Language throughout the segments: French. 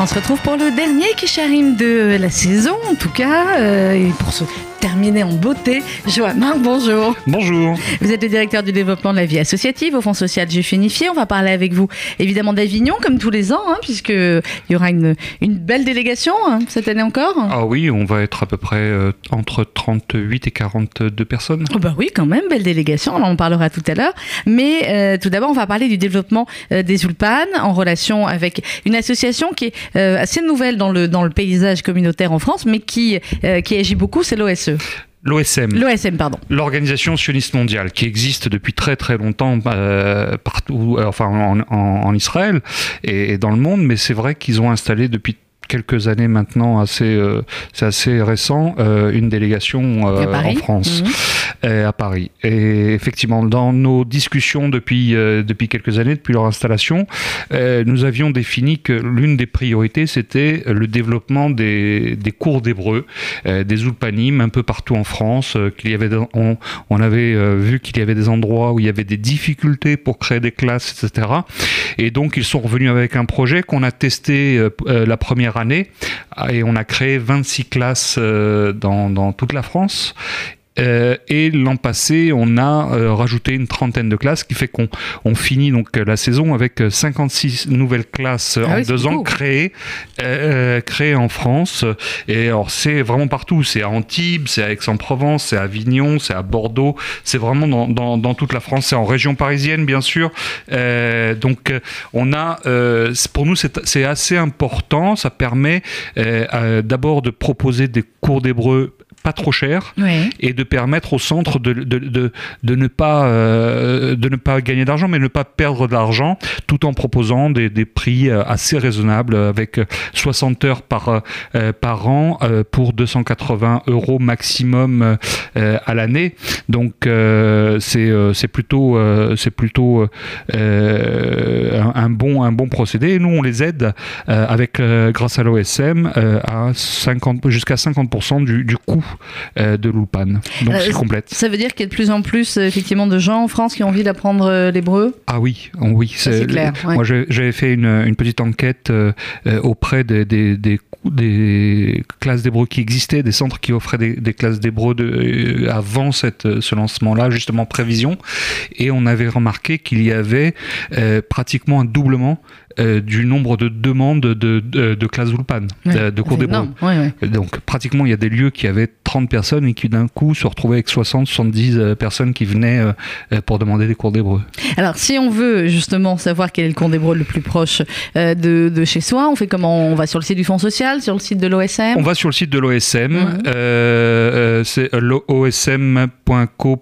On se retrouve pour le dernier Kisharim de la saison, en tout cas, euh, et pour ce terminer en beauté. Joanne, bonjour. Bonjour. Vous êtes le directeur du développement de la vie associative au Fonds social Juif Unifié. On va parler avec vous évidemment d'Avignon, comme tous les ans, hein, puisqu'il y aura une, une belle délégation hein, cette année encore. Ah oui, on va être à peu près euh, entre 38 et 42 personnes. Oh bah oui, quand même, belle délégation. On en parlera tout à l'heure. Mais euh, tout d'abord, on va parler du développement euh, des Ulpanes en relation avec une association qui est assez nouvelle dans le, dans le paysage communautaire en France, mais qui, qui agit beaucoup, c'est l'OSE. L'OSM. L'OSM, pardon. L'organisation sioniste mondiale, qui existe depuis très très longtemps euh, partout, euh, enfin en, en, en Israël et, et, dans le monde, mais c'est vrai qu'ils ont installé depuis quelques années maintenant, assez, euh, c'est assez récent, une délégation en France, mmh. À Paris. Et effectivement, dans nos discussions depuis, euh, depuis quelques années, depuis leur installation, euh, nous avions défini que l'une des priorités, c'était le développement des, des cours d'hébreu, euh, des ulpanim un peu partout en France, qu'il y avait, on, on avait vu qu'il y avait des endroits où il y avait des difficultés pour créer des classes, etc. Et donc, ils sont revenus avec un projet qu'on a testé la première année et on a créé 26 classes euh, dans, dans toute la France euh, et l'an passé, on a euh, rajouté une trentaine de classes, qui fait qu'on on finit donc la saison avec 56 nouvelles classes ah en oui, deux ans créées, euh, créées en France. Et alors c'est vraiment partout. C'est à Antibes, c'est à Aix-en-Provence, c'est à Avignon, c'est à Bordeaux. C'est vraiment dans, dans, dans, toute la France. C'est en région parisienne, bien sûr. Euh, donc on a, euh, pour nous, c'est assez important. Ça permet d'abord de proposer des cours d'hébreu pas trop cher et de permettre au centre de, de, de, de ne, pas, euh, de ne pas gagner d'argent, mais ne pas perdre d'argent, tout en proposant des, des, prix assez raisonnables avec 60 heures par, euh, par an euh, pour 280 euros maximum à l'année. Donc c'est plutôt, c'est plutôt un, un, bon, un bon procédé. Et nous, on les aide avec, grâce à l'OSM à 50, jusqu'à 50% du, du coût euh, de l'Ulpan. Donc euh, c'est complète. Ça veut dire qu'il y a de plus en plus effectivement de gens en France qui ont envie d'apprendre euh, l'hébreu? Ah oui, oui. C'est clair. Ouais. Moi j'avais fait une, une, petite enquête euh, auprès des, des, des, des classes d'hébreu qui existaient, des centres qui offraient des, des classes d'hébreu de, avant cette, ce lancement-là, justement prévision, et on avait remarqué qu'il y avait pratiquement un doublement euh, du nombre de demandes de, de, de classes Ulpan, ouais, de, de cours d'hébreu. Ouais, ouais. Donc pratiquement, il y a des lieux qui avaient 30 personnes et qui d'un coup se retrouvaient avec 60, 70 euh, personnes qui venaient euh, pour demander des cours d'hébreu. Alors, si on veut justement savoir quel est le cours d'hébreu le plus proche de, de, chez soi, on fait comment? On va sur le site du Fonds social, sur le site de l'OSM On va sur le site de l'OSM, mmh. euh, c'est l'osm.co.il.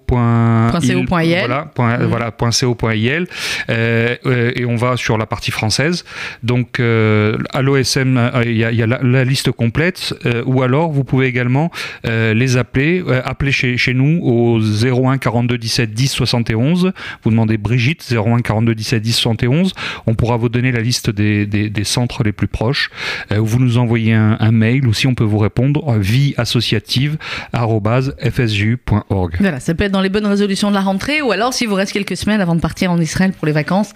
Voilà, point, mmh. voilà, .co.il. et on va sur la partie française. Donc euh, à l'OSM, il y, y, a la, la liste complète, euh, ou alors vous pouvez également euh, les appeler, appeler chez, chez, nous au 01 42 17 10 71. Vous demandez Brigitte, 01 42 17 10 71. On pourra vous donner la liste des, des, des centres les plus proches. vous nous envoyez un, un, mail ou si on peut vous répondre, vieassociative.fsju.org. Voilà, ça peut être dans les bonnes résolutions de la rentrée, ou alors si vous reste quelques semaines avant de partir en Israël pour les vacances,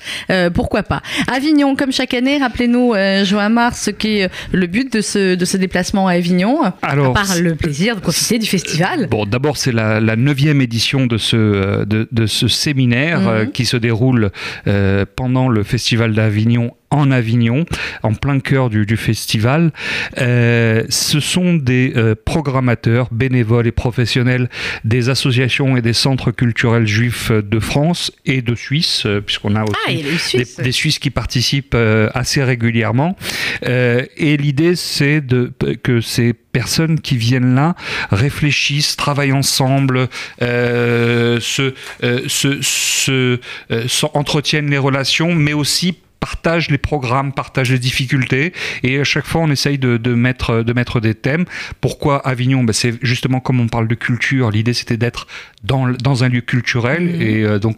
pourquoi pas. Avignon, comme chaque année, rappelez-nous, euh, Joamar, ce qu'est le but de ce, de ce déplacement à Avignon, Alors, à part le plaisir de profiter du festival. Bon, d'abord, c'est la, neuvième édition de ce, de, de ce séminaire -hmm. euh, qui se déroule euh, pendant le festival d'Avignon en Avignon, en plein cœur du, du festival. Euh, ce sont des euh, programmateurs bénévoles et professionnels des associations et des centres culturels juifs de France et de Suisse, euh, puisqu'on a aussi ah, des, Suisses. des, Suisses qui participent euh, assez régulièrement. Euh, et l'idée, c'est de, que ces personnes qui viennent là réfléchissent, travaillent ensemble, se, se, se, se entretiennent les relations, mais aussi partage les programmes, partage les difficultés, et à chaque fois on essaye de, de mettre, de mettre des thèmes. Pourquoi Avignon? Ben C'est justement comme on parle de culture, l'idée c'était d'être dans, dans un lieu culturel, mmh. et euh, donc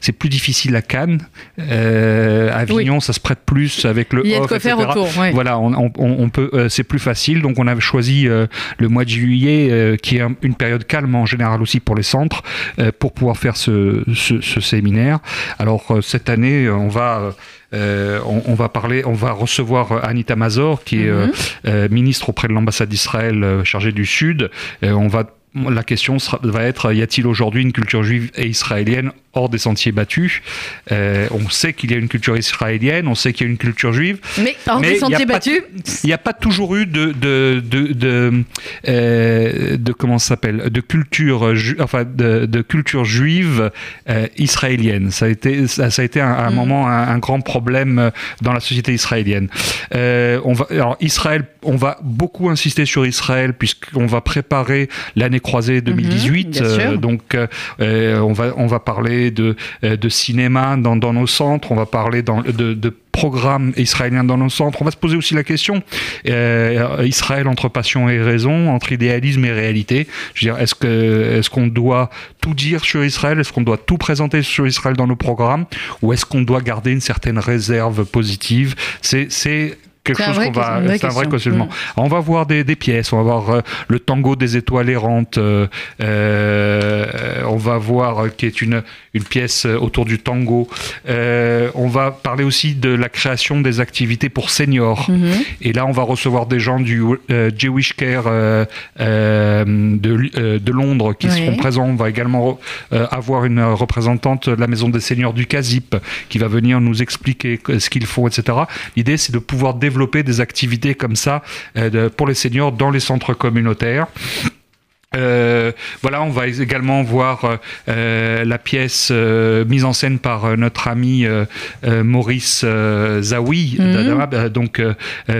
c'est plus difficile à Cannes. Euh, Avignon, oui. ça se prête plus avec le Il y a off, de quoi etc. faire autour. Ouais. Voilà, on, on, on peut, euh, c'est plus facile, donc on a choisi euh, le mois de juillet, euh, qui est un, une période calme en général aussi pour les centres, pour pouvoir faire ce, ce, ce séminaire. Alors cette année, on va on, va parler, on va recevoir Anita Mazor, qui est mhm. ministre auprès de l'ambassade d'Israël chargée du Sud. on va la question va être y a-t-il aujourd'hui une culture juive et israélienne hors des sentiers battus. Euh, on sait qu'il y a une culture israélienne, on sait qu'il y a une culture juive. Mais hors des sentiers battus Il n'y a pas toujours eu de, de, de, de, euh, comment s'appelle de culture, enfin de, culture juive euh, israélienne. Ça a été, ça, a été un, mm. moment un, grand problème dans la société israélienne. on va, alors Israël, on va beaucoup insister sur Israël puisqu'on va préparer l'année croisée 2018. Mm-hmm, donc on va on va parler de, euh, de cinéma dans, nos centres, on va parler de, de programmes israéliens dans nos centres. On va se poser aussi la question euh, Israël entre passion et raison, entre idéalisme et réalité. Je veux dire, est-ce qu'on doit tout dire sur Israël? Est-ce qu'on doit tout présenter sur Israël dans nos programmes? Ou est-ce qu'on doit garder une certaine réserve positive? C'est quelque chose qu'on va. C'est un vrai questionnement. Mm. On va voir des, des, pièces. On va voir euh, le tango des étoiles errantes. Euh, euh on va voir qui est une une pièce autour du tango. On va parler aussi de la création des activités pour seniors. Mm-hmm. Et là, on va recevoir des gens du Jewish Care de, de Londres qui seront présents. On va également avoir une représentante de la maison des seniors du CASIP qui va venir nous expliquer ce qu'ils font, etc. L'idée, c'est de pouvoir développer des activités comme ça euh, pour les seniors dans les centres communautaires. Euh, voilà, on va également voir euh, euh, la pièce mise en scène par notre ami Maurice Zawi. Mhm. Donc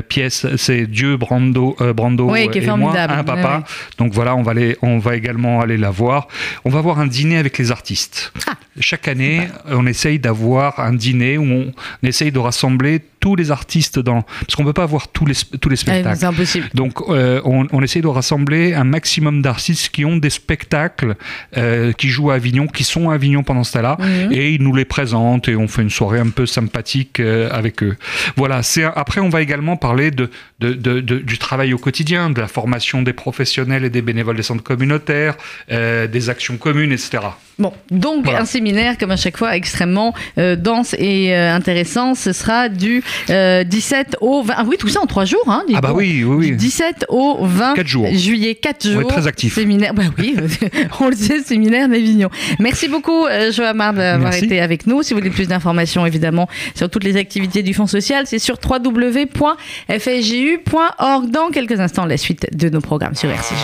pièce, c'est Dieu Brando, Brando et moi, un papa. Donc voilà, on va aller, on va également aller la voir. On va avoir un dîner avec les artistes. Ah. Chaque année, on essaye d'avoir un dîner où on, essaye de rassembler tous les artistes dans parce qu'on peut pas avoir tous les tous les spectacles. c'est impossible. Donc on, on essaye de rassembler un maximum d'artistes qui ont des spectacles euh, qui jouent à Avignon, qui sont à Avignon pendant ce temps-là, mhm. et ils nous les présentent et on fait une soirée un peu sympathique euh, avec eux. Voilà. C'est après on va également parler de, de, du travail au quotidien, de la formation des professionnels et des bénévoles des centres communautaires, euh, des actions communes, etc. Bon, donc un séminaire comme à chaque fois extrêmement dense et intéressant. Ce sera du 17 au 20. Ah oui, tout ça en trois jours. Hein, ah bah oui, oui, oui. Du 17 au 20 juillet, 4 jours. très actif. Séminaire, bah oui, on le sait, séminaire d'Avignon. Merci beaucoup, euh, Joamar, d'avoir été avec nous. Si vous voulez plus d'informations, évidemment, sur toutes les activités du Fonds social, c'est sur www.fsju.org. Dans quelques instants, la suite de nos programmes sur RCJ.